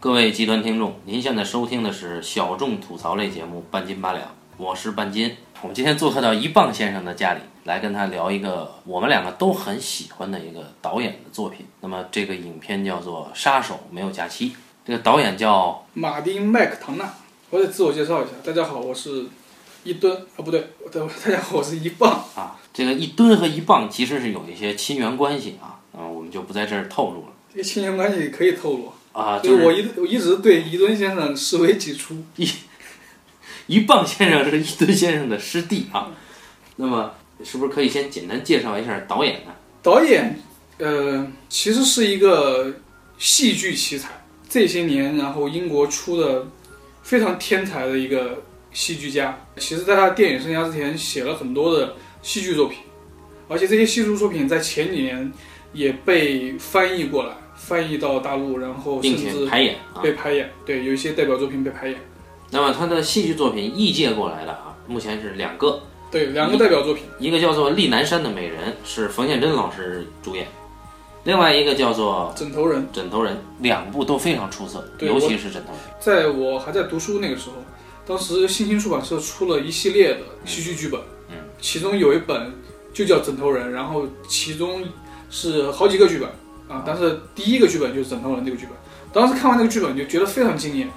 各位极端听众，您现在收听的是小众吐槽类节目《半斤八两》，我是半斤。我们今天做客到一棒先生的家里，来跟他聊一个我们两个都很喜欢的一个导演的作品。那么这个影片叫做《杀手没有假期》，这个导演叫马丁麦克唐纳。我得自我介绍一下，大家好，我是一吨啊，不对，我大家好，我是一棒。啊，这个一吨和一棒其实是有一些亲缘关系啊，嗯，我们就不在这儿透露了这个亲缘关系可以透露，啊，就是我一我一直对一吨先生视为己出。一一棒先生是一吨先生的师弟啊。那么是不是可以先简单介绍一下导演呢？导演，呃，其实是一个戏剧奇才，这些年然后英国出的非常天才的一个戏剧家。其实，在他电影生涯之前，写了很多的戏剧作品，而且这些戏剧作品在前几年也被翻译过来，翻译到大陆，然后并且排演啊。被排演。对，有一些代表作品被排演。那么他的戏剧作品译介过来的啊，目前是两个，对，两个代表作品。一个叫做《丽南山的美人》，是冯宪珍老师主演；另外一个叫做枕头人，《枕头人》，两部都非常出色，尤其是《枕头人》。在我还在读书那个时候，当时新兴出版社出了一系列的戏剧剧本，嗯，其中有一本就叫《枕头人》，然后其中是好几个剧本啊，但是第一个剧本就是《枕头人》这个剧本。当时看完这个剧本就觉得非常惊艳，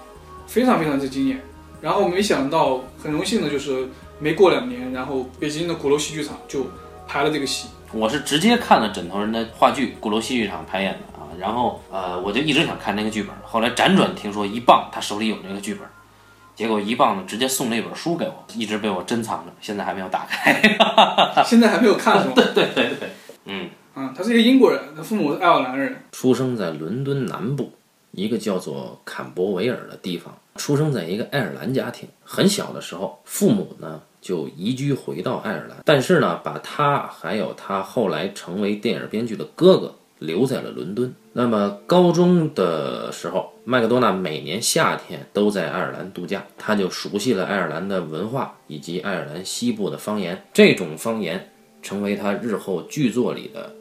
非常非常之惊艳。然后没想到，很荣幸的就是没过两年，然后北京的鼓楼戏剧场就排了这个戏。我是直接看了《枕头人》的话剧，鼓楼戏剧场排演的啊。然后呃，我就一直想看那个剧本，后来辗转听说一棒他手里有那个剧本，结果一棒呢直接送了一本书给我，一直被我珍藏着，现在还没有打开。现在还没有看是吗？对对对对，嗯。啊，他是一个英国人，他父母是爱尔兰人。出生在伦敦南部一个叫做坎伯维尔的地方，出生在一个爱尔兰家庭。很小的时候，父母呢就移居回到爱尔兰，但是呢，把他还有他后来成为电影编剧的哥哥留在了伦敦。那么高中的时候，麦克多纳每年夏天都在爱尔兰度假，他就熟悉了爱尔兰的文化以及爱尔兰西部的方言，这种方言成为他日后剧作里的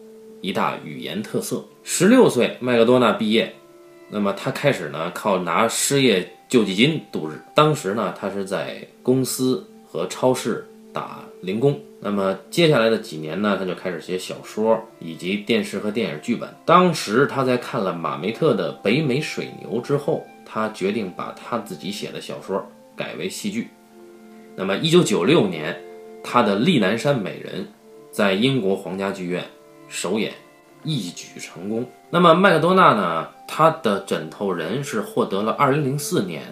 一大语言特色。十六岁，麦克多纳毕业，那么他开始呢靠拿失业救济金度日。当时呢，他是在公司和超市打零工。那么接下来的几年呢，他就开始写小说以及电视和电影剧本。当时他在看了马梅特的《北美水牛》之后，他决定把他自己写的小说改为戏剧。那么，一九九六年，他的《丽南山美人》在英国皇家剧院首演，一举成功。那么麦克多纳呢？他的《枕头人》是获得了2004年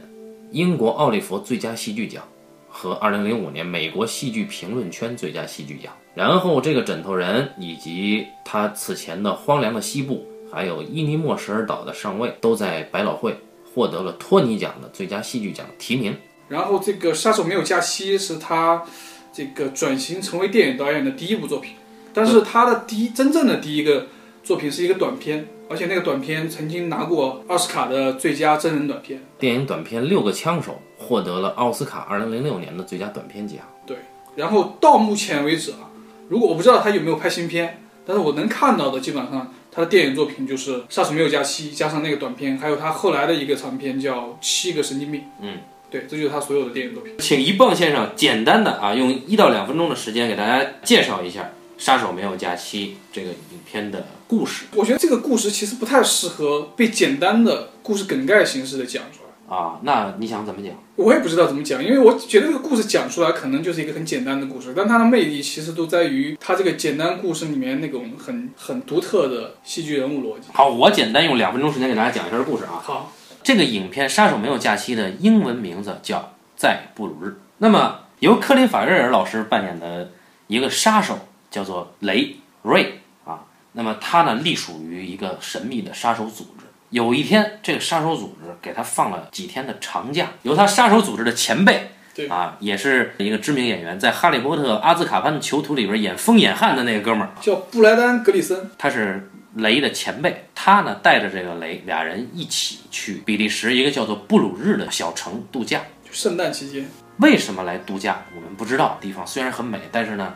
英国奥利弗最佳戏剧奖和2005年美国戏剧评论圈最佳戏剧奖。然后这个《枕头人》以及他此前的《荒凉的西部》，还有伊尼莫什尔岛的上尉，都在百老汇获得了托尼奖的最佳戏剧奖提名。然后这个《杀手没有假期》是他这个转型成为电影导演的第一部作品，但是他的第一真正的第一个作品是一个短片，而且那个短片曾经拿过奥斯卡的最佳真人短片。电影短片《六个枪手》获得了奥斯卡2006年的最佳短片奖。对然后到目前为止啊，如果我不知道他有没有拍新片，但是我能看到的基本上他的电影作品就是《杀手没有假期》加上那个短片，还有他后来的一个长片叫《七个神经病》。嗯，对，这就是他所有的电影作品。请一棒先生简单的啊，用一到两分钟的时间给大家介绍一下《杀手没有假期》这个影片的故事我觉得这个故事其实不太适合被简单的故事梗概形式的讲出来。啊。那你想怎么讲？我也不知道怎么讲，因为我觉得这个故事讲出来可能就是一个很简单的故事，但它的魅力其实都在于它这个简单故事里面那种很很独特的戏剧人物逻辑。好，我简单用两分钟时间给大家讲一下故事啊。好，这个影片《杀手没有假期》的英文名字叫《在布鲁日》。那么由克林·法瑞尔老师扮演的一个杀手叫做雷瑞啊。那么他呢隶属于一个神秘的杀手组织。有一天，这个杀手组织给他放了几天的长假，由他杀手组织的前辈。对啊，也是一个知名演员，在《哈利波特：阿兹卡班的囚徒》里边演疯眼汉的那个哥们儿，叫布莱丹·格里森。他是雷的前辈，他呢带着这个雷，俩人一起去比利时一个叫做布鲁日的小城度假。就圣诞期间，为什么来度假？我们不知道。地方虽然很美，但是呢，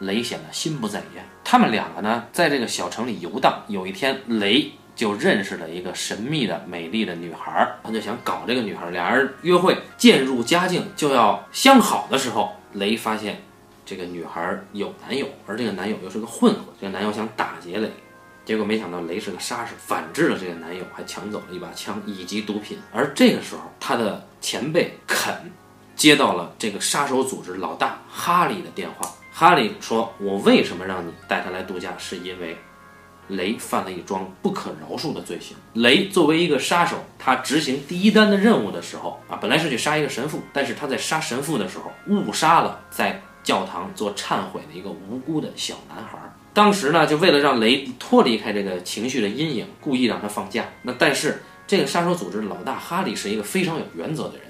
雷显得心不在焉。他们两个呢，在这个小城里游荡。有一天，雷就认识了一个神秘的美丽的女孩，他就想搞这个女孩，俩人约会，渐入佳境，就要相好的时候，雷发现这个女孩有男友，而这个男友又是个混混，这个男友想打劫雷。结果没想到雷是个杀手，反制了这个男友，还抢走了一把枪以及毒品。而这个时候，他的前辈肯接到了这个杀手组织老大哈利的电话。哈利说：“我为什么让你带他来度假？是因为雷犯了一桩不可饶恕的罪行。雷作为一个杀手，他执行第一单的任务的时候啊，本来是去杀一个神父，但是他在杀神父的时候误杀了在教堂做忏悔的一个无辜的小男孩。”当时呢，就为了让雷脱离开这个情绪的阴影，故意让他放假。那但是这个杀手组织老大哈利是一个非常有原则的人，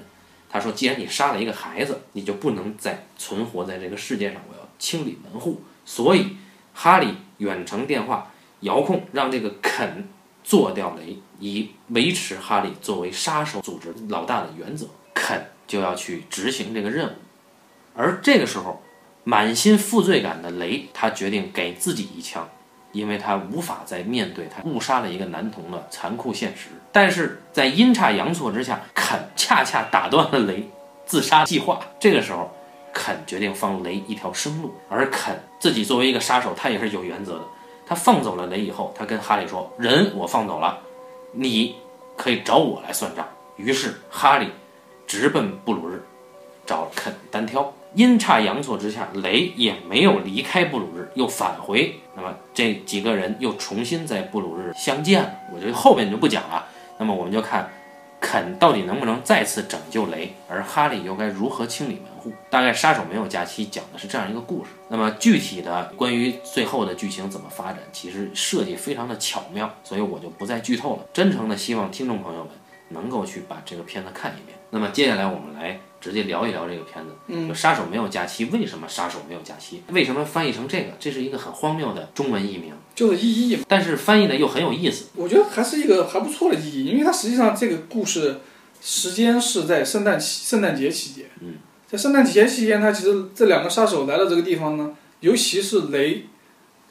他说：“既然你杀了一个孩子，你就不能再存活在这个世界上，我清理门户。”所以哈利远程电话遥控让这个肯做掉雷，以维持哈利作为杀手组织老大的原则。肯就要去执行这个任务，而这个时候。满心负罪感的雷，他决定给自己一枪，因为他无法再面对他误杀了一个男童的残酷现实。但是在阴差阳错之下，肯恰恰打断了雷自杀计划。这个时候，肯决定放雷一条生路。而肯自己作为一个杀手，他也是有原则的。他放走了雷以后，他跟哈利说：“人我放走了，你可以找我来算账。”于是哈利直奔布鲁日，找肯单挑。阴差阳错之下，雷也没有离开布鲁日，又返回。那么这几个人又重新在布鲁日相见了。我觉得后面就不讲了。那么我们就看肯到底能不能再次拯救雷，而哈利又该如何清理门户。大概杀手没有假期讲的是这样一个故事。那么具体的关于最后的剧情怎么发展，其实设计非常的巧妙，所以我就不再剧透了。真诚的希望听众朋友们能够去把这个片子看一遍。那么接下来我们来。直接聊一聊这个片子，嗯，杀手没有假期，为什么杀手没有假期？为什么翻译成这个？这是一个很荒谬的中文译名，就是意义，但是翻译的又很有意思。我觉得还是一个还不错的意义，因为它实际上这个故事时间是在圣诞期、圣诞节期间。嗯，在圣诞节期间，他其实这两个杀手来到这个地方呢，尤其是雷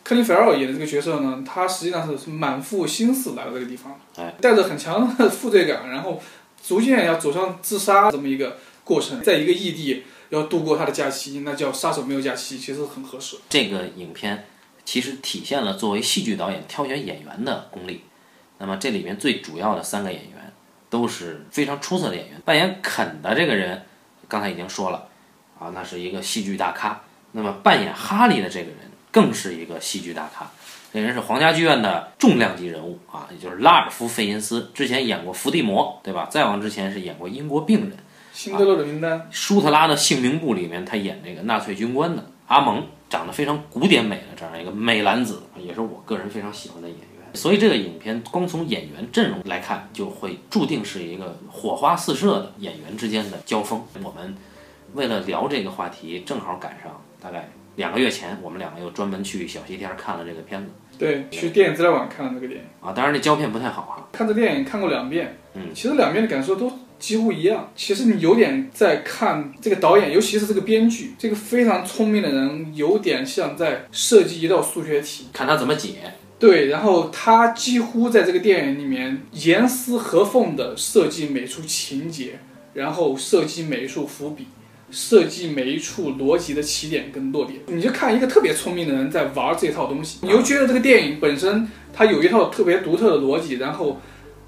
克林菲尔演的这个角色呢，他实际上是满腹心思来到这个地方，哎，带着很强的负罪感，然后逐渐要走上自杀这么一个。过程在一个异地要度过他的假期，那叫杀手没有假期，其实很合适。这个影片其实体现了作为戏剧导演挑选演员的功力。那么这里面最主要的三个演员都是非常出色的演员。扮演肯的这个人，刚才已经说了啊，那是一个戏剧大咖。那么扮演哈利的这个人更是一个戏剧大咖，这人是皇家剧院的重量级人物啊，也就是拉尔夫·费因斯，之前演过《伏地魔》，对吧？再往之前是演过《英国病人》。辛德勒的名单，舒特拉的姓名簿里面，他演这个纳粹军官的阿蒙，长得非常古典美的这样一个美男子，也是我个人非常喜欢的演员。所以这个影片光从演员阵容来看，就会注定是一个火花四射的演员之间的交锋。我们为了聊这个话题，正好赶上大概两个月前，我们两个又专门去小西天看了这个片子。对，去电影资料馆看了这个电影啊，当然那胶片不太好哈。看这电影看过两遍，嗯，其实两遍的感受都。几乎一样。其实你有点在看这个导演，尤其是这个编剧，这个非常聪明的人，有点像在设计一道数学题，看他怎么解。对，然后他几乎在这个电影里面严丝合缝的设计每处情节，然后设计每一处伏笔，设计每一处逻辑的起点跟落点。你就看一个特别聪明的人在玩这套东西，你又觉得这个电影本身它有一套特别独特的逻辑，然后。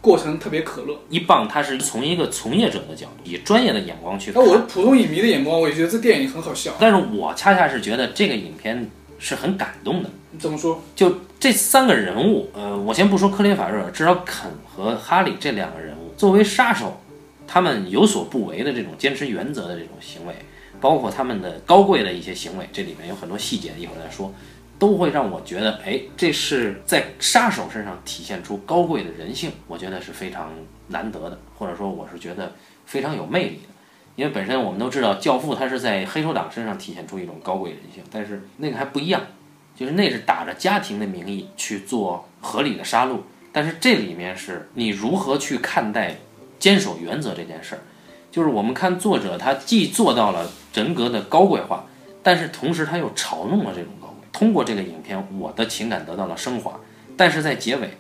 过程特别可乐。一棒，他是从一个从业者的角度，以专业的眼光去看。那我普通影迷的眼光，我也觉得这电影很好笑。但是我恰恰是觉得这个影片是很感动的。怎么说？就这三个人物，呃，我先不说克林法瑞尔，至少肯和哈利这两个人物，作为杀手，他们有所不为的这种坚持原则的这种行为，包括他们的高贵的一些行为，这里面有很多细节，一会儿再说。都会让我觉得，哎，这是在杀手身上体现出高贵的人性，我觉得是非常难得的，或者说我是觉得非常有魅力的。因为本身我们都知道，教父他是在黑手党身上体现出一种高贵人性，但是那个还不一样，就是那是打着家庭的名义去做合理的杀戮，但是这里面是你如何去看待坚守原则这件事儿，就是我们看作者他既做到了人格的高贵化，但是同时他又嘲弄了这种高。通过这个影片，我的情感得到了升华，但是在结尾，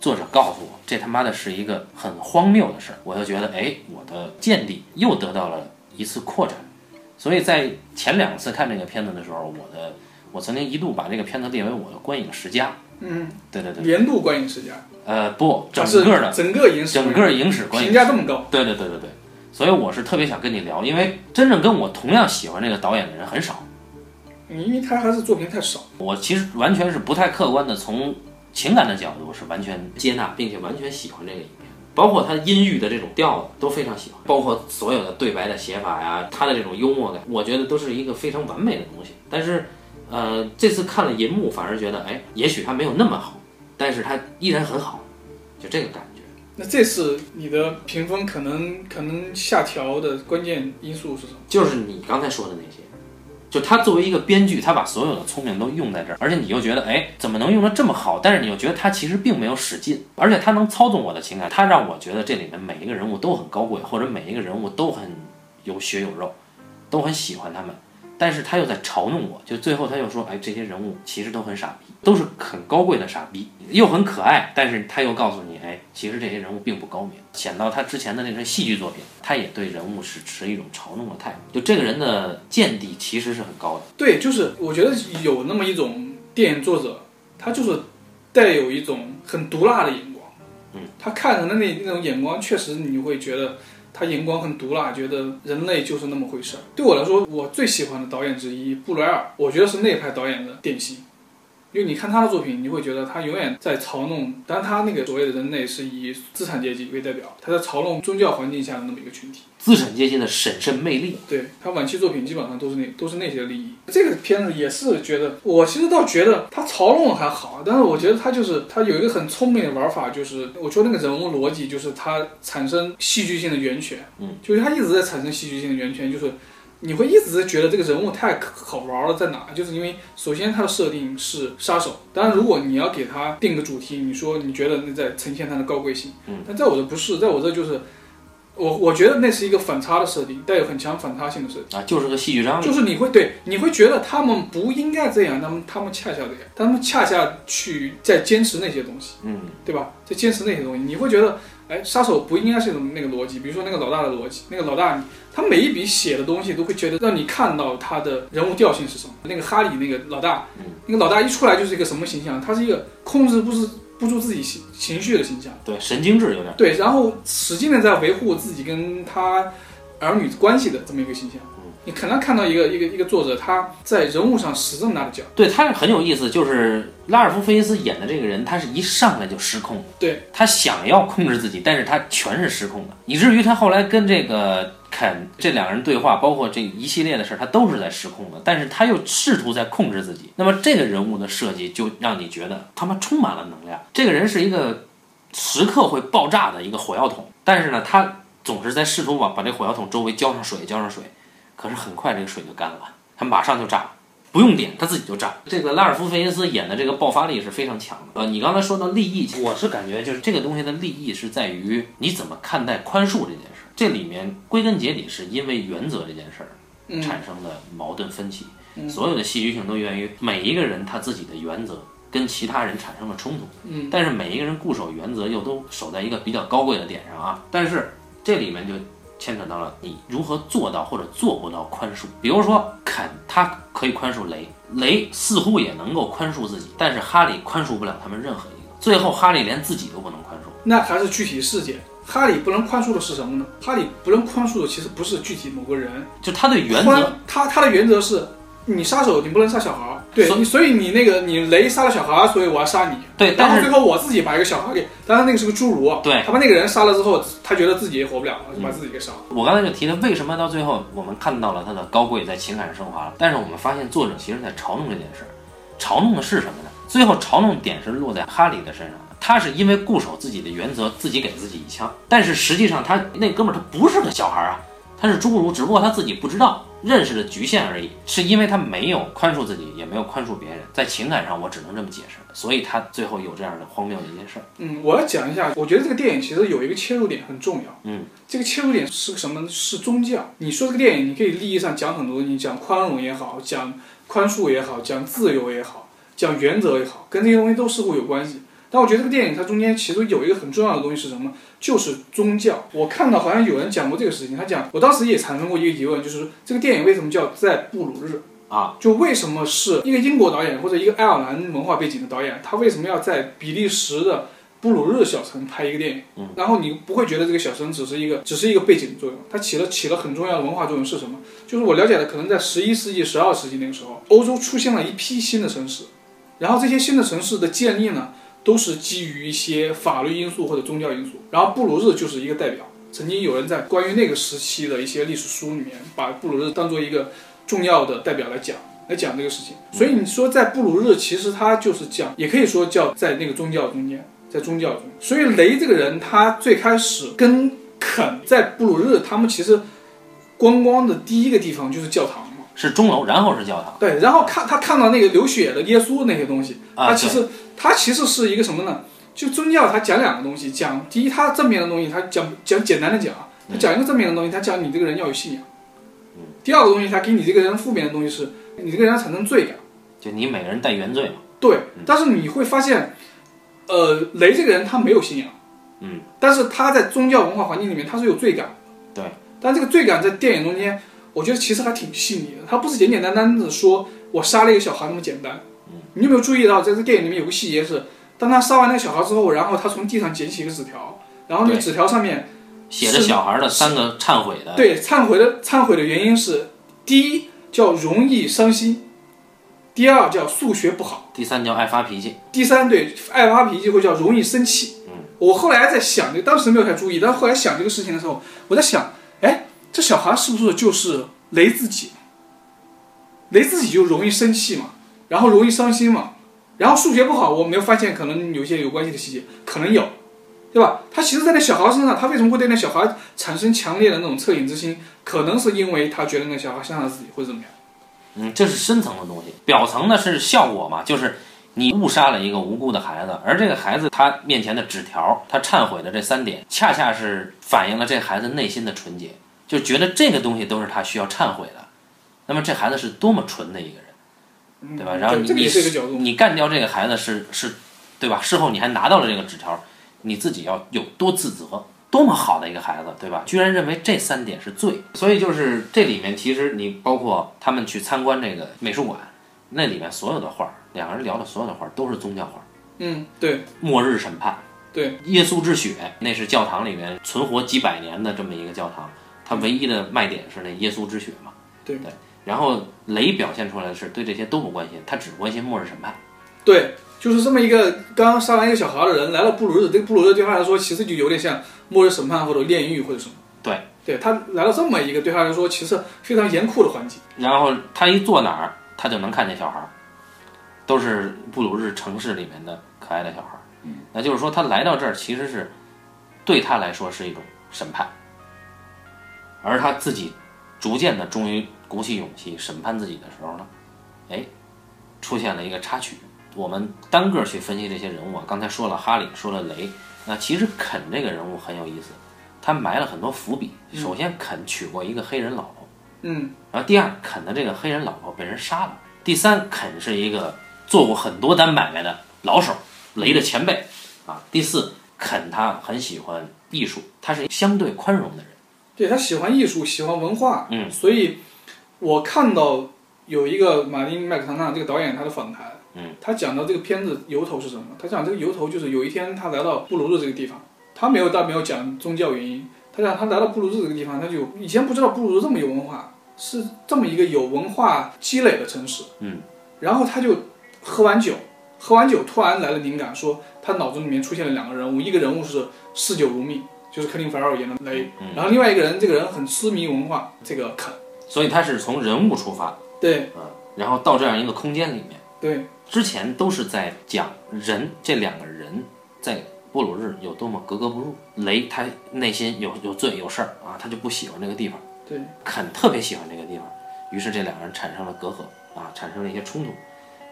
作者告诉我，这他妈的是一个很荒谬的事儿，我就觉得，哎，我的见地又得到了一次扩展。所以在前两次看这个片子的时候，我的我曾经一度把这个片子列为我的观影十佳。嗯，对对对，年度观影十佳，呃，不，整是个的整个影史整个影史观影评价这么高，对对对对对，所以我是特别想跟你聊，因为真正跟我同样喜欢这个导演的人很少。因为他还是作品太少。我其实完全是不太客观的，从情感的角度是完全接纳并且完全喜欢这个影片，包括他阴郁的这种调子都非常喜欢，包括所有的对白的写法呀，他的这种幽默感，我觉得都是一个非常完美的东西。但是，呃，这次看了银幕，反而觉得，哎，也许他没有那么好，但是他依然很好，就这个感觉。那这次你的评分可能可能下调的关键因素是什么？就是你刚才说的那些，就他作为一个编剧，他把所有的聪明都用在这儿，而且你又觉得，哎，怎么能用的这么好？但是你又觉得他其实并没有使劲，而且他能操纵我的情感，他让我觉得这里面每一个人物都很高贵，或者每一个人物都很有血有肉，都很喜欢他们。但是他又在嘲弄我，就最后他又说，哎，这些人物其实都很傻逼，都是很高贵的傻逼，又很可爱。但是他又告诉你，哎，其实这些人物并不高明。显到他之前的那些戏剧作品，他也对人物是持一种嘲弄的态度。就这个人的见地其实是很高的。对，就是我觉得有那么一种电影作者，他就是带有一种很毒辣的眼光。嗯，他看人的那那种眼光，确实你会觉得他眼光很毒辣，觉得人类就是那么回事。对我来说，我最喜欢的导演之一布莱尔，我觉得是那派导演的典型。因为你看他的作品，你会觉得他永远在嘲弄，当他那个所谓的人类是以资产阶级为代表，他在嘲弄宗教环境下的那么一个群体。资产阶级的审慎魅力，对他晚期作品基本上都是那都是那些利益。这个片子也是觉得，我其实倒觉得他嘲弄还好，但是我觉得他就是他有一个很聪明的玩法，就是我觉得那个人物逻辑，就是他产生戏剧性的源泉，嗯，就是他一直在产生戏剧性的源泉，就是你会一直在觉得这个人物太好玩了，在哪？就是因为首先他的设定是杀手，当然如果你要给他定个主题，你说你觉得你在呈现他的高贵性，嗯，但在我这不是，在我这就是。我我觉得那是一个反差的设定，带有很强反差性的设定，啊，就是个戏剧张力。就是你会对，你会觉得他们不应该这样，他们他们恰恰这样，他们恰恰去在坚持那些东西，嗯，对吧？在坚持那些东西，你会觉得，哎，杀手不应该是那个逻辑，比如说那个老大的逻辑，那个老大他每一笔写的东西都会觉得让你看到他的人物调性是什么。那个哈利那个老大，嗯那个老大一出来就是一个什么形象？他是一个控制不是不住自己情情绪的形象。对，神经质有点。对，然后使劲的在维护自己跟他儿女关系的这么一个形象。嗯你可能看到一个一个一个作者他在人物上使这么大的劲儿，对他是很有意思，就是拉尔夫·费因斯演的这个人，他是一上来就失控，对。他想要控制自己，但是他全是失控的，以至于他后来跟这个肯这两个人对话，包括这一系列的事儿，他都是在失控的，但是他又试图在控制自己。那么这个人物的设计就让你觉得他妈充满了能量，这个人是一个时刻会爆炸的一个火药桶，但是呢，他总是在试图往把这火药桶周围浇上水，浇上水。可是很快这个水就干了，他马上就炸，不用点他自己就炸。这个拉尔夫·费因斯演的这个爆发力是非常强的。呃，你刚才说到利益，我是感觉就是这个东西的利益是在于你怎么看待宽恕这件事儿。这里面归根结底是因为原则这件事儿嗯产生的矛盾分歧，嗯所有的戏剧性都源于每一个人他自己的原则跟其他人产生了冲突。嗯但是每一个人固守原则又都守在一个比较高贵的点上啊。但是这里面就牵扯到了你如何做到或者做不到宽恕。比如说肯，他可以宽恕雷，雷似乎也能够宽恕自己，但是哈利宽恕不了他们任何一个。最后哈利连自己都不能宽恕。那还是具体事件。哈利不能宽恕的是什么呢？哈利不能宽恕的其实不是具体某个人，就他的原则，他他的原则是，你杀手你不能杀小孩儿，对所你，所以你那个你雷杀了小孩儿，所以我要杀你。对，然后但是最后我自己把一个小孩给，当然那个是个侏儒，啊对。他把那个人杀了之后，他觉得自己也活不了了，就把自己给杀了。我刚才就提了，为什么到最后我们看到了他的高贵在情感上升华了，但是我们发现作者其实在嘲弄这件事儿，嘲弄的是什么呢？最后嘲弄点是落在哈利的身上。的，他是因为固守自己的原则，自己给自己一枪，但是实际上他那哥们儿他不是个小孩儿啊，他是侏儒，只不过他自己不知道认识的局限而已，是因为他没有宽恕自己，也没有宽恕别人，在情感上我只能这么解释，所以他最后有这样的荒谬的一件事。嗯，我要讲一下，我觉得这个电影其实有一个切入点很重要。嗯，这个切入点是什么？是宗教。你说这个电影，你可以利益上讲很多，你讲宽容也好，讲宽恕也好，讲自由也好，讲原则也好，跟这些东西都似乎有关系。但我觉得这个电影它中间其实有一个很重要的东西是什么呢？就是宗教。我看到好像有人讲过这个事情，他讲，我当时也产生过一个疑问，就是说这个电影为什么叫在布鲁日？啊，就为什么是一个英国导演或者一个爱尔兰文化背景的导演，他为什么要在比利时的布鲁日小城拍一个电影？嗯，然后你不会觉得这个小城只是一个只是一个背景作用，它起了起了很重要的文化作用是什么？就是我了解的，可能在十一世纪、十二世纪那个时候，欧洲出现了一批新的城市，然后这些新的城市的建立呢，都是基于一些法律因素或者宗教因素，然后布鲁日就是一个代表。曾经有人在关于那个时期的一些历史书里面，把布鲁日当做一个重要的代表来讲。来讲这个事情，所以你说在布鲁日，其实他就是讲，也可以说叫在那个宗教中间，在宗教中。所以雷这个人，他最开始跟肯在布鲁日，他们其实观光的第一个地方就是教堂，是钟楼，然后是教堂。对，然后看他看到那个流血的耶稣那些东西，啊他其实他其实是一个什么呢？就宗教，他讲两个东西，讲第一，他正面的东西，他讲讲简单的讲，他讲一个正面的东西，他讲你这个人要有信仰。第二个东西，他给你这个人负面的东西是。你这个人产生罪感，就你每个人带原罪嘛。对，但是你会发现，呃，雷这个人他没有信仰，嗯，但是他在宗教文化环境里面他是有罪感，对，但这个罪感在电影中间，我觉得其实还挺细腻的，他不是简简单单的说我杀了一个小孩那么简单，嗯，你有没有注意到在这个电影里面有个细节是，当他杀完那个小孩之后，然后他从地上捡起一个纸条，然后那个纸条上面写着小孩的三个忏悔的，对，忏悔的忏悔的原因是第一。叫容易伤心，第二叫数学不好，第三叫爱发脾气，第三对爱发脾气会叫容易生气。嗯，我后来在想，就当时没有太注意，但后来想这个事情的时候，我在想，哎，这小孩是不是就是雷自己？雷自己就容易生气嘛，然后容易伤心嘛，然后数学不好，我没有发现可能有些有关系的细节，可能有。对吧？他其实，在那小孩身上，他为什么会对那小孩产生强烈的那种恻隐之心？可能是因为他觉得那小孩像他自己，或者怎么样？嗯，这是深层的东西。表层呢是效果嘛，就是你误杀了一个无辜的孩子，而这个孩子他面前的纸条，他忏悔的这三点，恰恰是反映了这孩子内心的纯洁，就觉得这个东西都是他需要忏悔的。那么这孩子是多么纯的一个人，对吧？然后你你你干掉这个孩子是是，对吧？事后你还拿到了这个纸条。你自己要有多自责，多么好的一个孩子，对吧？居然认为这三点是罪，所以就是这里面其实你包括他们去参观这个美术馆，那里面所有的画，两个人聊的所有的画都是宗教画。嗯，对。末日审判，对。耶稣之血，那是教堂里面存活几百年的这么一个教堂，它唯一的卖点是那耶稣之血嘛。对对。然后雷表现出来的是对这些都不关心，他只关心末日审判。对。就是这么一个刚杀完一个小孩的人来了布鲁日，这个布鲁日对他来说其实就有点像末日审判或者炼狱或者什么。对，对他来了这么一个对他来说其实非常严酷的环境。然后他一坐哪儿，他就能看见小孩，都是布鲁日城市里面的可爱的小孩。嗯，那就是说他来到这儿其实是对他来说是一种审判，而他自己逐渐的终于鼓起勇气审判自己的时候呢，哎，出现了一个插曲。我们单个去分析这些人物啊，刚才说了哈里，说了雷，那其实肯这个人物很有意思，他埋了很多伏笔。首先，肯娶过一个黑人老婆，嗯，然后第二，肯的这个黑人老婆被人杀了。第三，肯是一个做过很多单买卖的老手，雷的前辈啊。第四，肯他很喜欢艺术，他是相对宽容的人，对他喜欢艺术，喜欢文化，嗯，所以我看到有一个马丁麦克唐纳这个导演他的访谈。嗯，他讲到这个片子由头是什么？他讲这个由头就是有一天他来到布鲁日这个地方，他没有，但没有讲宗教原因。他讲他来到布鲁日这个地方，他就以前不知道布鲁日这么有文化，是这么一个有文化积累的城市。嗯，然后他就喝完酒，喝完酒突然来了灵感，说他脑子里面出现了两个人物，一个人物是嗜酒如命，就是克林·法尔演的雷，然后另外一个人，这个人很痴迷文化，这个肯。所以他是从人物出发，对，嗯，然后到这样一个空间里面，对。之前都是在讲人这两个人在布鲁日有多么格格不入。雷他内心有有罪有事儿啊，他就不喜欢这个地方。对，肯特别喜欢这个地方，于是这两个人产生了隔阂啊，产生了一些冲突。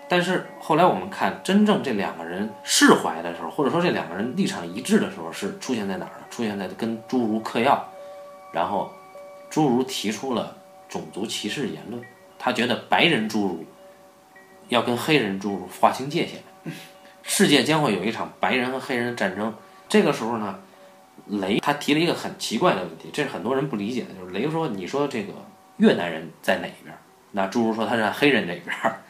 但是后来我们看，真正这两个人释怀的时候，或者说这两个人立场一致的时候，是出现在哪儿呢？出现在跟侏儒嗑药，然后侏儒提出了种族歧视言论，他觉得白人侏儒。要跟黑人侏儒划清界限，世界将会有一场白人和黑人的战争。这个时候呢，雷他提了一个很奇怪的问题，这是很多人不理解的，就是雷说：“你说这个越南人在哪边？”那侏儒说他在黑人这边儿，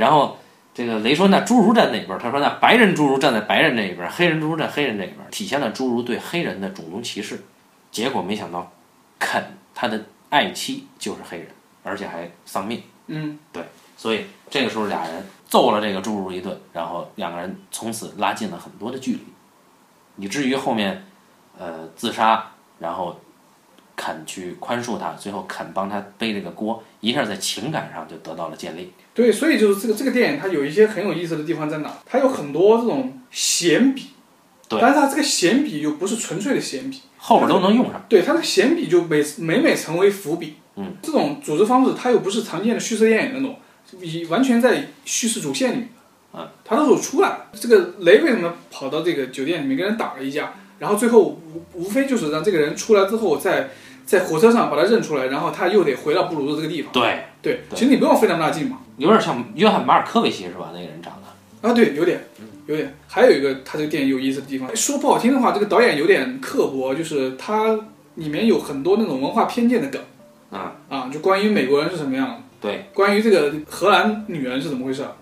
然后这个雷说那侏儒站哪边儿？他说那白人侏儒站在白人这一边儿，黑人侏儒站黑人这一边儿，体现了侏儒对黑人的种族歧视。结果没想到，肯他的爱妻就是黑人，而且还丧命。嗯，对所以这个时候俩人揍了这个侏儒一顿，然后两个人从此拉近了很多的距离，以至于后面，呃，自杀，然后肯去宽恕他，最后肯帮他背这个锅，一下在情感上就得到了建立。对，所以就是这个这个电影它有一些很有意思的地方在哪？它有很多这种闲笔，对但是它这个闲笔又不是纯粹的闲笔，后边都能用上。对，它的闲笔就每每每成为伏笔。嗯，这种组织方式它又不是常见的叙事电影那种，以完全在叙事主线里面的。啊，它都是有出来的。这个雷为什么跑到这个酒店里面跟人打了一架，然后最后无无非就是让这个人出来之后在在火车上把他认出来，然后他又得回到布鲁斯这个地方。对，对，其实你不用费那么大劲嘛。有点像约翰马尔科维奇是吧？那个人长得。啊，对，有点，有点。还有一个，他这个电影有意思的地方，说不好听的话，这个导演有点刻薄，就是他里面有很多那种文化偏见的梗啊啊，就关于美国人是什么样的，对关于这个荷兰女人是怎么回事儿，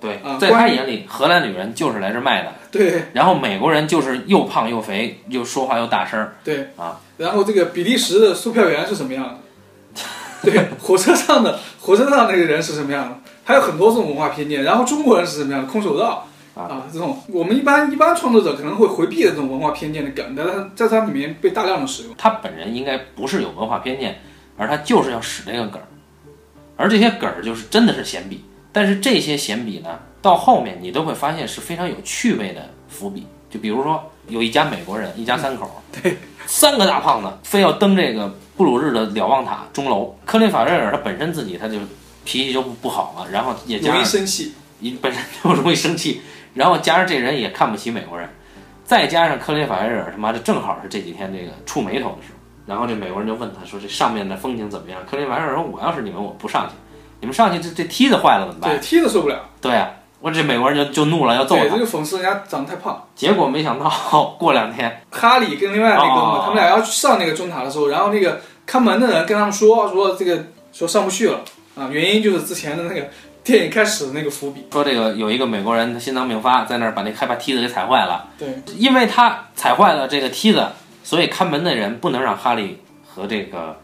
对啊，在他眼里，荷兰女人就是来这卖的，对然后美国人就是又胖又肥，又说话又大声儿。对啊。然后这个比利时的售票员是什么样的？对，火车上的火车上那个人是什么样的？还有很多这种文化偏见。然后中国人是什么样的？空手道啊这种我们一般一般创作者可能会回避的这种文化偏见的梗，但是它在它里面被大量的使用。他本人应该不是有文化偏见，而他就是要使这个梗儿，而这些梗儿就是真的是闲笔。但是这些闲笔呢，到后面你都会发现是非常有趣味的伏笔。就比如说有一家美国人，一家三口，对，三个大胖子非要登这个布鲁日的瞭望塔钟楼。科林法瑞尔他本身自己他就脾气就不不好嘛，然后也加容易生气，一本身就容易生气，然后加上这人也看不起美国人，再加上科林法瑞尔他妈的正好是这几天这个触眉头的时候，然后这美国人就问他说这上面的风景怎么样？科林法瑞尔说我要是你们我不上去，你们上去这这梯子坏了怎么对，办？踢都受不了。对呀、我这美国人就就怒了要揍对，这他，就讽刺人家长得太胖。结果没想到 过两天 哈利跟另外那哥们哦，他们俩要去上那个中塔的时候，然后那个看门的人跟他们说说这个说上不去了啊，原因就是之前的那个 电影开始的那个伏笔。说这个有一个美国人他心脏病发，在那儿把那害怕梯子给踩坏了。对，因为他踩坏了这个梯子，所以看门的人不能让哈利和这个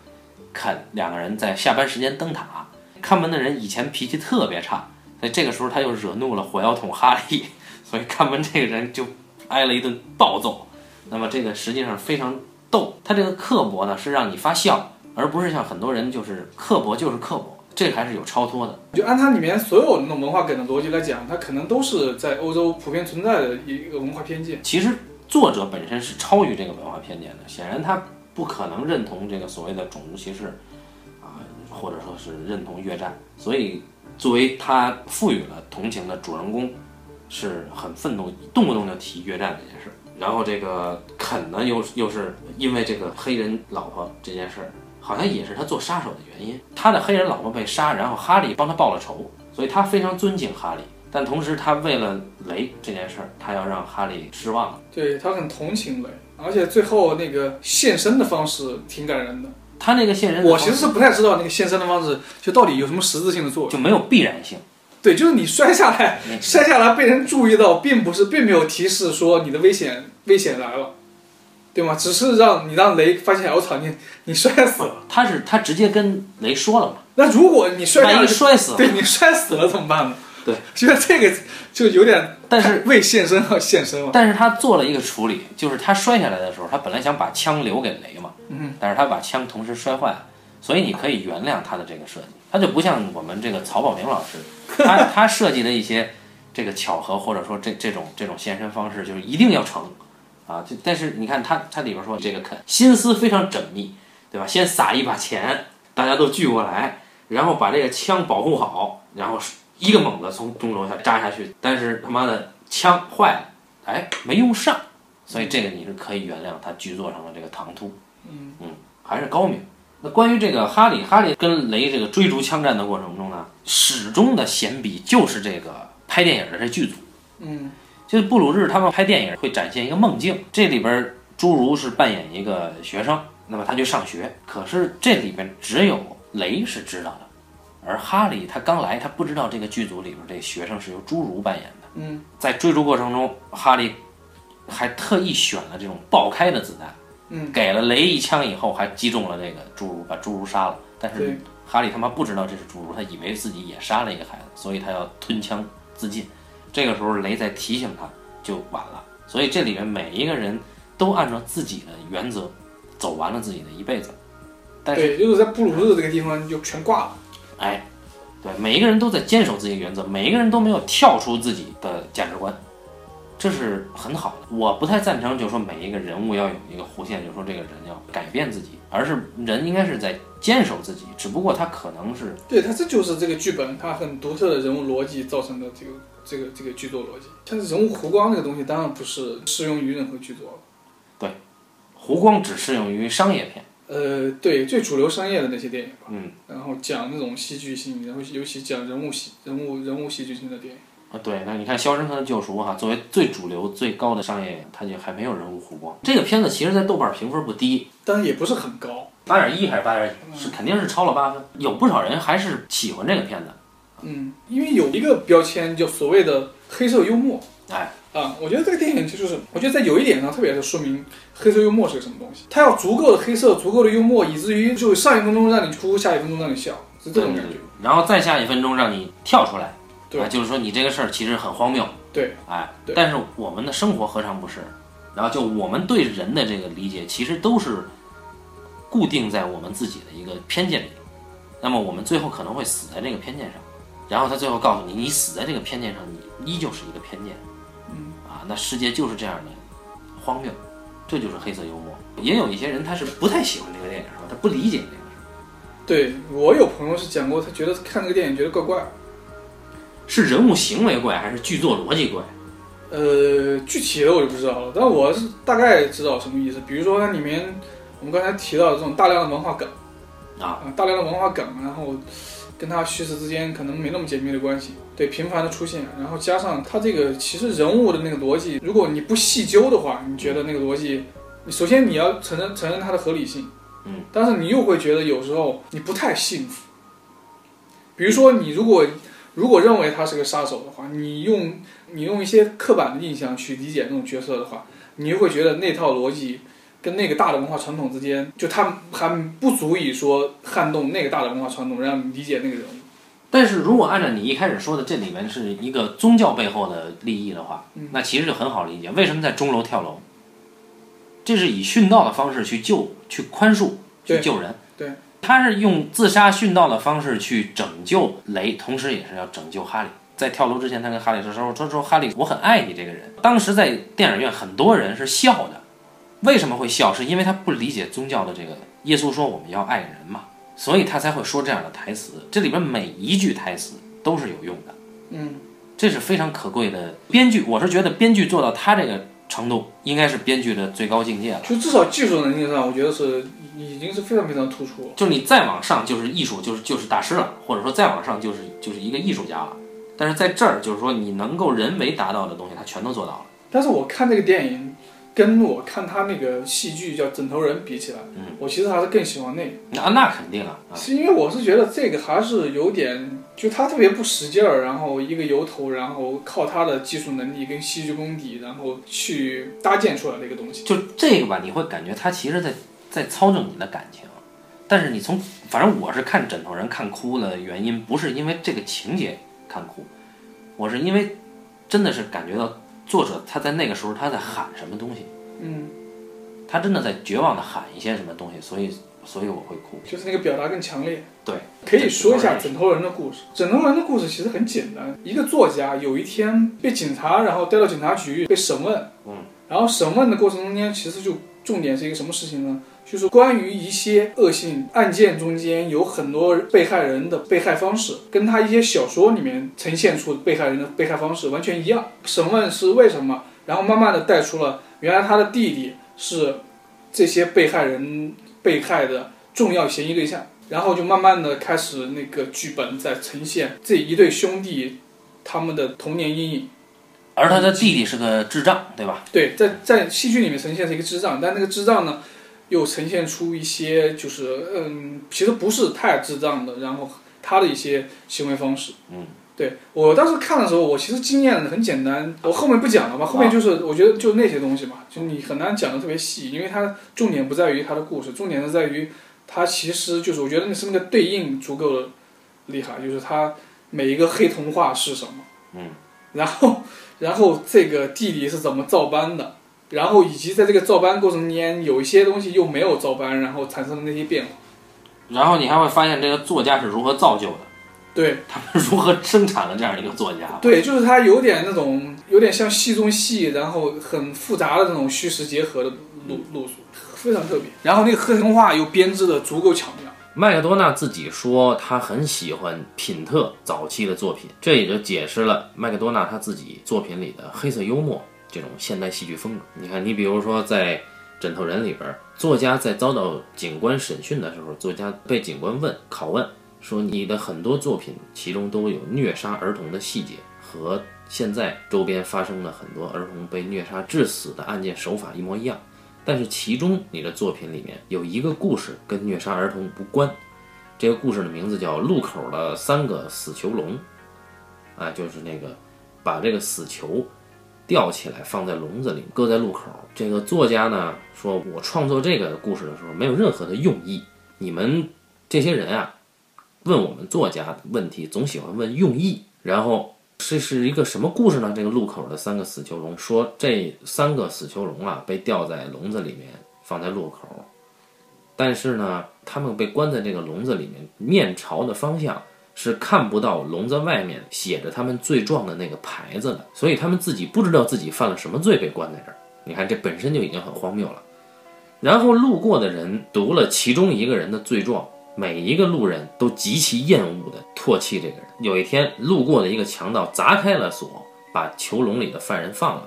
肯两个人在下班时间登塔。看门的人以前脾气特别差，所以这个时候他又惹怒了火药桶哈利，所以看门这个人就挨了一顿暴揍。那么这个实际上非常逗，他这个刻薄呢是让你发笑，而不是像很多人就是刻薄就是刻薄，这还是有超脱的。就按它里面所有那种文化梗的逻辑来讲，它可能都是在欧洲普遍存在的一个文化偏见。其实作者本身是超于这个文化偏见的，显然他不可能认同这个所谓的种族歧视啊，或者说是认同越战，所以作为他赋予了同情的主人公是很愤怒，动不动就提越战这件事。然后这个肯呢，又又是因为这个黑人老婆这件事，好像也是他做杀手的原因。他的黑人老婆被杀，然后哈利帮他报了仇，所以他非常尊敬哈利。但同时，他为了雷这件事，他要让哈利失望。对他很同情雷，而且最后那个现身的方式挺感人的。他那个现人的方式我其实是不太知道那个现身的方式就到底有什么实质性的作用。就没有必然性。对，就是你摔下来，嗯摔下来被人注意到，并不是并没有提示说你的危险危险来了，对吗？只是让你让雷发现，我操，你你摔死了。他是他直接跟雷说了嘛，那如果你摔下万来一摔死了，对你摔死了怎么办呢？对，觉得这个就有点，但是为献身而献身了。但是他做了一个处理，就是他摔下来的时候，他本来想把枪留给雷嘛，嗯，但是他把枪同时摔坏了，所以你可以原谅他的这个设计，他就不像我们这个曹保平老师，他他设计的一些这个巧合或者说这这种这种现身方式，就是一定要成啊，就但是你看他他里边说这个肯心思非常缜密，对吧？先撒一把钱，大家都聚过来，然后把这个枪保护好，然后一个猛子从钟楼下扎下去，但是他妈的枪坏了，哎，没用上，所以这个你是可以原谅他剧作上的这个唐突，嗯还是高明。那关于这个哈利，哈利跟雷这个追逐枪战的过程中呢，始终的闲笔就是这个拍电影的这剧组，嗯就是布鲁日他们拍电影会展现一个梦境，这里边侏儒是扮演一个学生，那么他去上学，可是这里边只有雷是知道的，而哈利他刚来，他不知道这个剧组里边这学生是由侏儒扮演的。嗯，在追逐过程中，哈利还特意选了这种爆开的子弹，嗯，给了雷一枪以后，还击中了这个侏儒，把侏儒杀了。但是，哈利他妈不知道这是侏儒，他以为自己也杀了一个孩子，所以他要吞枪自尽。这个时候雷在提醒他，就晚了。所以这里面每一个人都按照自己的原则走完了自己的一辈子。但是，对，就是在布鲁日这个地方就全挂了。哎，对，每一个人都在坚守自己的原则，每一个人都没有跳出自己的价值观，这是很好的。我不太赞成，就是说每一个人物要有一个弧线，就是说这个人要改变自己，而是人应该是在坚守自己，只不过他可能是对，他这就是这个剧本它很独特的人物逻辑造成的这个这个这个剧作逻辑。但是人物弧光这个东西，当然不是适用于任何剧作了。对湖光只适用于商业片。呃，对，最主流商业的那些电影吧，嗯，然后讲那种戏剧性，然后尤其讲人物戏、人物人物戏剧性的电影。啊，对，那你看《肖申克的救赎》哈，作为最主流、最高的商业，它就还没有人物弧光。这个片子其实，在豆瓣评分不低，当然也不是很高，八点一还是八点几，是肯定是超了八分。有不少人还是喜欢这个片子。嗯，因为有一个标签叫所谓的黑色幽默哎，啊，我觉得这个电影就是，我觉得在有一点上特别是说明黑色幽默是个什么东西，它要足够的黑色，足够的幽默，以至于就上一分钟让你哭，下一分钟让你笑，是这种感觉。然后再下一分钟让你跳出来，对啊，就是说你这个事儿其实很荒谬，对，哎，对但是我们的生活何尝不是？然后就我们对人的这个理解，其实都是固定在我们自己的一个偏见里，那么我们最后可能会死在这个偏见上，然后他最后告诉你，你死在这个偏见上，你依旧是一个偏见，那世界就是这样的荒谬，这就是黑色幽默。也有一些人他是不太喜欢这个电影，是吧？他不理解这个。对我有朋友是讲过，他觉得看这个电影觉得怪怪。是人物行为怪还是剧作逻辑怪？呃，具体的我就不知道了，但我是大概知道什么意思。比如说它里面我们刚才提到的这种大量的文化梗啊，大量的文化梗，然后跟他虚实之间可能没那么紧密的关系，对，频繁的出现，然后加上他这个其实人物的那个逻辑，如果你不细究的话，你觉得那个逻辑，你首先你要承认承认它的合理性，嗯，但是你又会觉得有时候你不太幸福。比如说你如果如果认为他是个杀手的话，你用你用一些刻板的印象去理解那种角色的话，你又会觉得那套逻辑跟那个大的文化传统之间，就他还不足以说撼动那个大的文化传统，让你理解那个人物。但是如果按照你一开始说的，这里面是一个宗教背后的利益的话，嗯那其实就很好理解。为什么在钟楼跳楼？这是以殉道的方式去救、去宽恕、去救人。对，他是用自杀殉道的方式去拯救雷，同时也是要拯救哈利。在跳楼之前，他跟哈利说：“说说说哈利，我很爱你这个人。”当时在电影院，很多人是笑的。为什么会笑？是因为他不理解宗教的这个。耶稣说我们要爱人嘛，所以他才会说这样的台词。这里边每一句台词都是有用的，嗯，这是非常可贵的编剧。我是觉得编剧做到他这个程度，应该是编剧的最高境界了。就至少技术能力上，我觉得是已经是非常非常突出了。就你再往上就是艺术，就是就是大师了，或者说再往上就是就是一个艺术家了。但是在这儿，就是说你能够人为达到的东西，他全都做到了。但是我看这个电影，跟我看他那个戏剧叫《枕头人》比起来，嗯我其实还是更喜欢那个。那那肯定啊，啊是因为我是觉得这个还是有点，就他特别不使劲儿，然后一个由头，然后靠他的技术能力跟戏剧功底，然后去搭建出来的一个东西。就这个吧，你会感觉他其实在在操纵你的感情。但是你从反正我是看枕头人看哭的原因，不是因为这个情节看哭，我是因为真的是感觉到作者他在那个时候他在喊什么东西，嗯，他真的在绝望的喊一些什么东西，所以所以我会哭。就是那个表达更强烈。对，可以说一下枕枕头人的故事。枕头人的故事其实很简单，一个作家有一天被警察然后带到警察局被审问，嗯，然后审问的过程中间，其实就重点是一个什么事情呢？就是关于一些恶性案件中间有很多被害人的被害方式，跟他一些小说里面呈现出被害人的被害方式完全一样。审问是为什么？然后慢慢的带出了原来他的弟弟是这些被害人被害的重要嫌疑对象。然后就慢慢的开始那个剧本在呈现这一对兄弟他们的童年阴影，而他的弟弟是个智障，对吧？对，在在戏剧里面呈现是一个智障，但那个智障呢，又呈现出一些就是嗯，其实不是太智障的，然后他的一些行为方式。嗯，对我当时看的时候，我其实经验很简单，我后面不讲了嘛，后面就是我觉得就那些东西嘛，就你很难讲的特别细，因为它重点不在于它的故事，重点是在于它其实就是我觉得那是那个对应足够的厉害，就是它每一个黑童话是什么。嗯，然后。然后这个弟弟是怎么照搬的？然后以及在这个照搬过程间，有一些东西又没有照搬，然后产生的那些变化。然后你还会发现这个作家是如何造就的，对他们如何生产了这样一个作家。对，就是他有点那种有点像戏中戏，然后很复杂的那种虚实结合的路路数，非常特别。然后那个黑神话又编织的足够巧妙。麦克多纳自己说，他很喜欢品特早期的作品，这也就解释了麦克多纳他自己作品里的黑色幽默这种现代戏剧风格。你看，你比如说在《枕头人》里边，作家在遭到警官审讯的时候，作家被警官问拷问说：“你的很多作品其中都有虐杀儿童的细节，和现在周边发生的很多儿童被虐杀致死的案件手法一模一样。”但是其中你的作品里面有一个故事跟虐杀儿童无关，这个故事的名字叫《路口的三个死囚笼》，啊，就是那个把这个死囚吊起来放在笼子里，搁在路口。这个作家呢说，我创作这个故事的时候没有任何的用意。你们这些人啊，问我们作家问题总喜欢问用意，然后。这是一个什么故事呢？这个路口的三个死囚笼说，这三个死囚笼啊被吊在笼子里面，放在路口，但是呢，他们被关在这个笼子里面，面朝的方向是看不到笼子外面写着他们罪状的那个牌子的，所以他们自己不知道自己犯了什么罪被关在这儿。你看，这本身就已经很荒谬了。然后路过的人读了其中一个人的罪状。每一个路人都极其厌恶地唾弃这个人。有一天，路过的一个强盗砸开了锁，把囚笼里的犯人放了，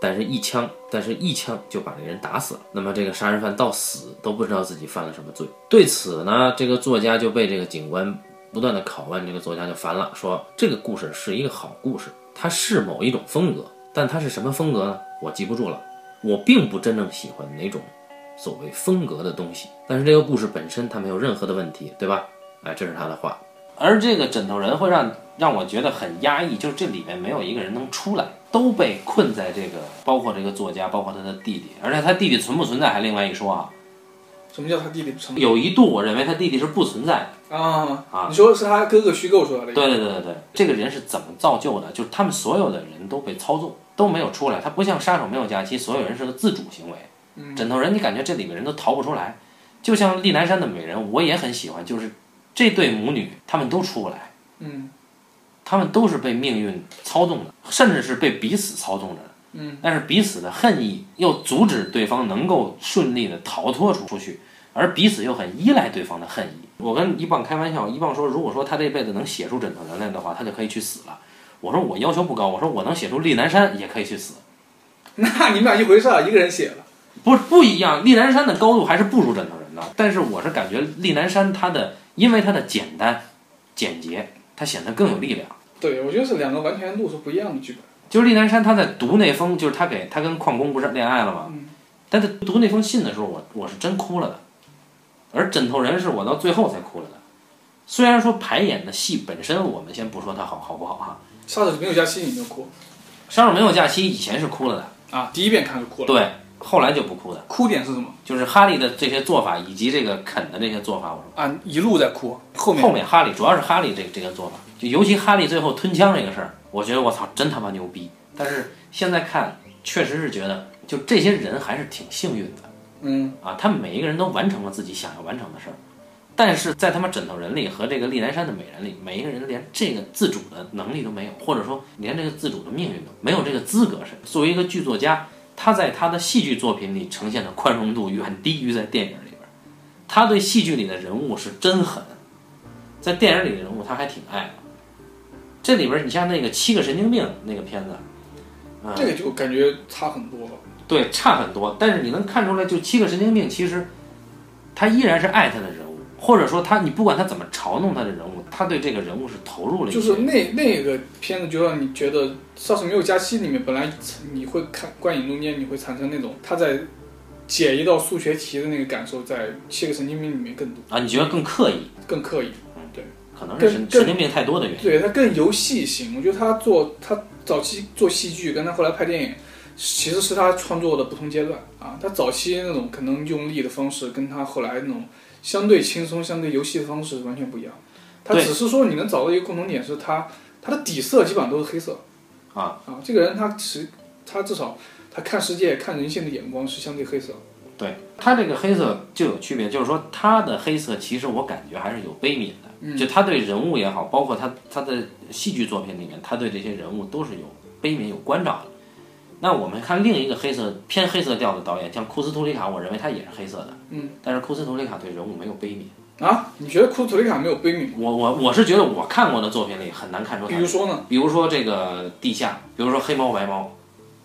但是一枪，但是一枪就把这人打死了。那么，这个杀人犯到死都不知道自己犯了什么罪。对此呢，这个作家就被这个警官不断的拷问，这个作家就烦了，说这个故事是一个好故事，它是某一种风格，但它是什么风格呢？我记不住了。我并不真正喜欢哪种。所谓风格的东西，但是这个故事本身它没有任何的问题，对吧？哎，这是他的话。而这个枕头人会让让我觉得很压抑，就是这里面没有一个人能出来，都被困在这个，包括这个作家，包括他的弟弟，而且他弟弟存不存在还另外一说啊。什么叫他弟弟不存在？有一度我认为他弟弟是不存在啊啊！你说是他哥哥虚构出来的？对对对对对，这个人是怎么造就的？就是他们所有的人都被操纵，都没有出来。他不像杀手没有假期，所有人是个自主行为。嗯枕头人，你感觉这里面人都逃不出来，就像丽南山的美人，我也很喜欢，就是这对母女，他们都出不来，嗯，他们都是被命运操纵的，甚至是被彼此操纵着的，嗯，但是彼此的恨意又阻止对方能够顺利的逃脱出出去，而彼此又很依赖对方的恨意。我跟一棒开玩笑，一棒说，如果说他这辈子能写出枕头人来的话，他就可以去死了。我说我要求不高，我说我能写出丽南山也可以去死，那你们俩一回事儿，一个人写了。不不一样，立南山的高度还是不如枕头人的。但是我是感觉立南山它的，因为它的简单、简洁，它显得更有力量。对，我觉得是两个完全路数不一样的剧本。就是立南山他在读那封，就是他给他跟矿工不是恋爱了吗？嗯。但在读那封信的时候，我我是真哭了的。而枕头人是我到最后才哭了的。虽然说排演的戏本身，我们先不说它好好不好哈。杀手没有假期你就哭。杀手没有假期以前是哭了的。啊，第一遍看就哭了。对。后来就不哭的，哭点是什么？就是哈利的这些做法，以及这个肯的这些做法。我说啊，一路在哭，后面后面哈利主要是哈利这这个做法，就尤其哈利最后吞枪这个事儿，我觉得我操，真他妈牛逼。但是现在看，确实是觉得，就这些人还是挺幸运的。嗯啊，他们每一个人都完成了自己想要完成的事儿，但是在他们枕头人里和这个丽南山的美人里，每一个人连这个自主的能力都没有，或者说连这个自主的命运都没有这个资格。是作为一个剧作家。他在他的戏剧作品里呈现的宽容度远低于在电影里边，他对戏剧里的人物是真狠，在电影里的人物他还挺爱的。这里边你像那个七个神经病那个片子，这个就感觉差很多了。对，差很多。但是你能看出来，就七个神经病其实他依然是爱他的人物，或者说他你不管他怎么嘲弄他的人物，他对这个人物是投入了一些。就是那那个片子就让你觉得《杀死没有假期》里面本来你会看观影中间你会产生那种他在解一道数学题的那个感受，在《七个神经病》里面更多啊，你觉得更刻意，更刻意。对可能是神神经病太多的原因。对他更游戏型，我觉得他做他早期做戏剧，跟他后来拍电影，其实是他创作的不同阶段啊。他早期那种可能用力的方式，跟他后来那种相对轻松、相对游戏的方式完全不一样。他只是说你能找到一个共同点，是他他的底色基本上都是黑色啊啊。这个人他其他至少他看世界、看人性的眼光是相对黑色。对他这个黑色就有区别，就是说他的黑色其实我感觉还是有悲悯的，嗯就他对人物也好，包括他他的戏剧作品里面，他对这些人物都是有悲悯、有关照的。那我们看另一个黑色偏黑色调的导演，像库斯图里卡，我认为他也是黑色的，嗯，但是库斯图里卡对人物没有悲悯。啊，你觉得库斯图里卡没有悲悯？我我我是觉得我看过的作品里很难看出他比如说呢？比如说这个地下，比如说黑猫白猫，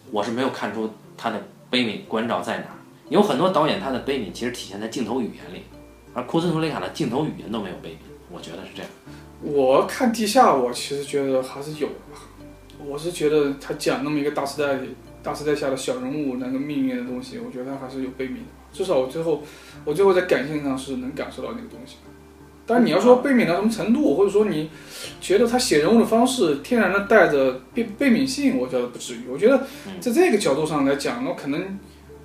我是没有看出他的悲悯关照在哪儿。有很多导演他的悲悯其实体现在镜头语言里，而库斯图里卡的镜头语言都没有悲悯，我觉得是这样。我看地下，我其实觉得还是有的吧。我是觉得他讲那么一个大时代、大时代下的小人物那个命运的东西，我觉得他还是有悲悯的。至少我最后，我最后在感性上是能感受到那个东西。但是你要说悲悯到什么程度，或者说你觉得他写人物的方式天然的带着悲悲悯性，我觉得不至于。我觉得在这个角度上来讲，那可能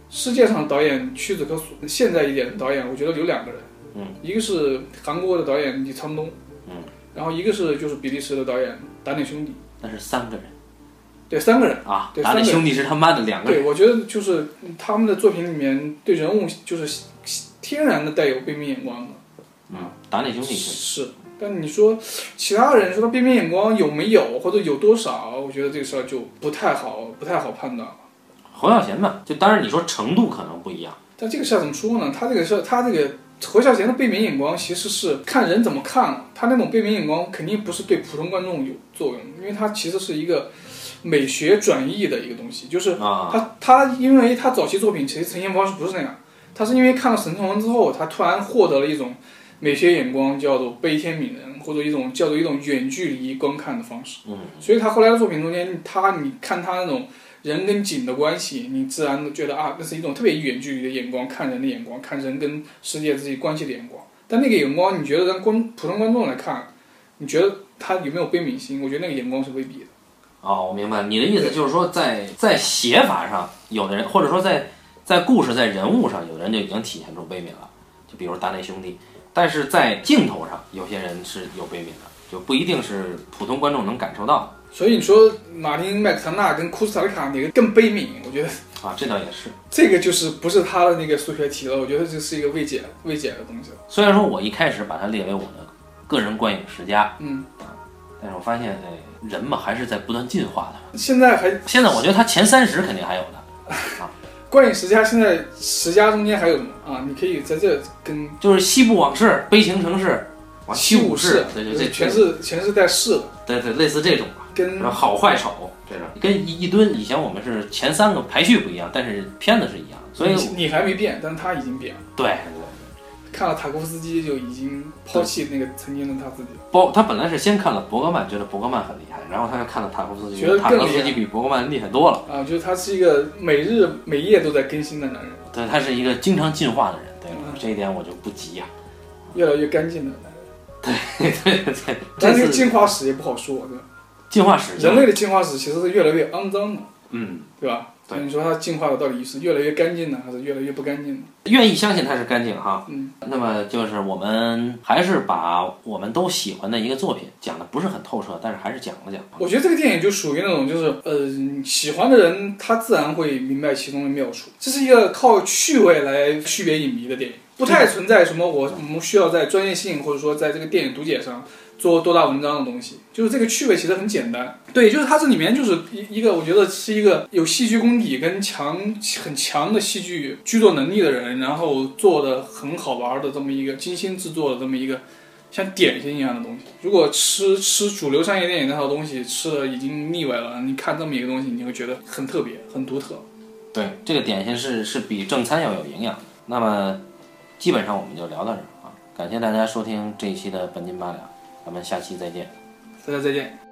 世界上导演屈指可数。现在一点的导演，我觉得有两个人，嗯，一个是韩国的导演李沧东，嗯，然后一个是就是比利时的导演达内兄弟，那是三个人对，三个人。啊，对达利三个兄弟是他妈的两个人。对，我觉得就是他们的作品里面对人物就是天然的带有悲悯眼光的，嗯，达利兄弟是是。但你说其他人说他悲悯眼光有没有或者有多少，我觉得这个事儿就不太好，不太好判断了。侯孝贤嘛，就当然你说程度可能不一样，但这个事儿怎么说呢？他这个事儿，他这个侯孝贤的悲悯眼光其实是看人怎么看。他那种悲悯眼光肯定不是对普通观众有作用，因为他其实是一个美学转译的一个东西，就是啊，他他因为他早期作品其实呈现方式不是那样，他是因为看了《神童文》之后，他突然获得了一种美学眼光，叫做悲天悯人，或者一种叫做一种远距离观看的方式。嗯，所以他后来的作品中间，他你看他那种人跟景的关系，你自然的觉得啊，那是一种特别远距离的眼光，看人的眼光，看人跟世界之间关系的眼光。但那个眼光，你觉得让观普通观众来看，你觉得他有没有悲悯心？我觉得那个眼光是未必的。哦，我明白你的意思，就是说在在写法上，有的人或者说在在故事在人物上，有的人就已经体现出悲悯了，就比如达内兄弟。但是在镜头上，有些人是有悲悯的，就不一定是普通观众能感受到所以你说马丁麦克唐纳跟库斯塔利卡哪个更悲悯？我觉得啊，这倒也是。这个就是不是他的那个数学题了，我觉得这是一个未解未解的东西了。虽然说我一开始把它列为我的个人观影十佳，嗯，但是我发现，哎，人嘛还是在不断进化的。现在还现在我觉得他前三十肯定还有的 啊，观影十佳，现在十佳中间还有什么啊？你可以在这跟就是《西部往事》《悲情城市》啊，《七武士》，对对对，全是全是带市的，对对类似这种吧。跟好坏丑这种，跟一一吨以前我们是前三个排序不一样，但是片子是一样，所以你你还没变，但是他已经变了。对看了塔科夫斯基就已经抛弃那个曾经的他自己了。包他本来是先看了伯格曼，觉得伯格曼很厉害，然后他又看了塔科夫斯基，觉得塔科夫斯基比伯格曼厉害多了。啊，就是他是一个每日每夜都在更新的男人，对，他是一个经常进化的人，对嗯这一点我就不急呀、越来越干净的男人。对对对，但这个进化史也不好说，对吧？进化史人类的进化史其实是越来越肮脏的，嗯，对吧？对你说它进化的到底是越来越干净呢，还是越来越不干净呢？愿意相信它是干净哈。嗯，那么就是我们还是把我们都喜欢的一个作品讲的不是很透彻，但是还是讲了讲。我觉得这个电影就属于那种，就是呃，喜欢的人他自然会明白其中的妙处。这是一个靠趣味来区别影迷的电影，不太存在什么我我们需要在专业性或者说在这个电影读解上做多大文章的东西。就是这个趣味其实很简单，对，就是它这里面就是一一个我觉得是一个有戏剧功底跟强很强的戏剧剧作能力的人，然后做的很好玩的这么一个精心制作的这么一个。像点心一样的东西，如果吃吃主流商业电影那套东西吃的已经腻歪了，你看这么一个东西，你会觉得很特别、很独特。对，这个点心是是比正餐要有营养。那么基本上我们就聊到这儿啊。感谢大家收听这一期的半斤八两，咱们下期再见。大家再见。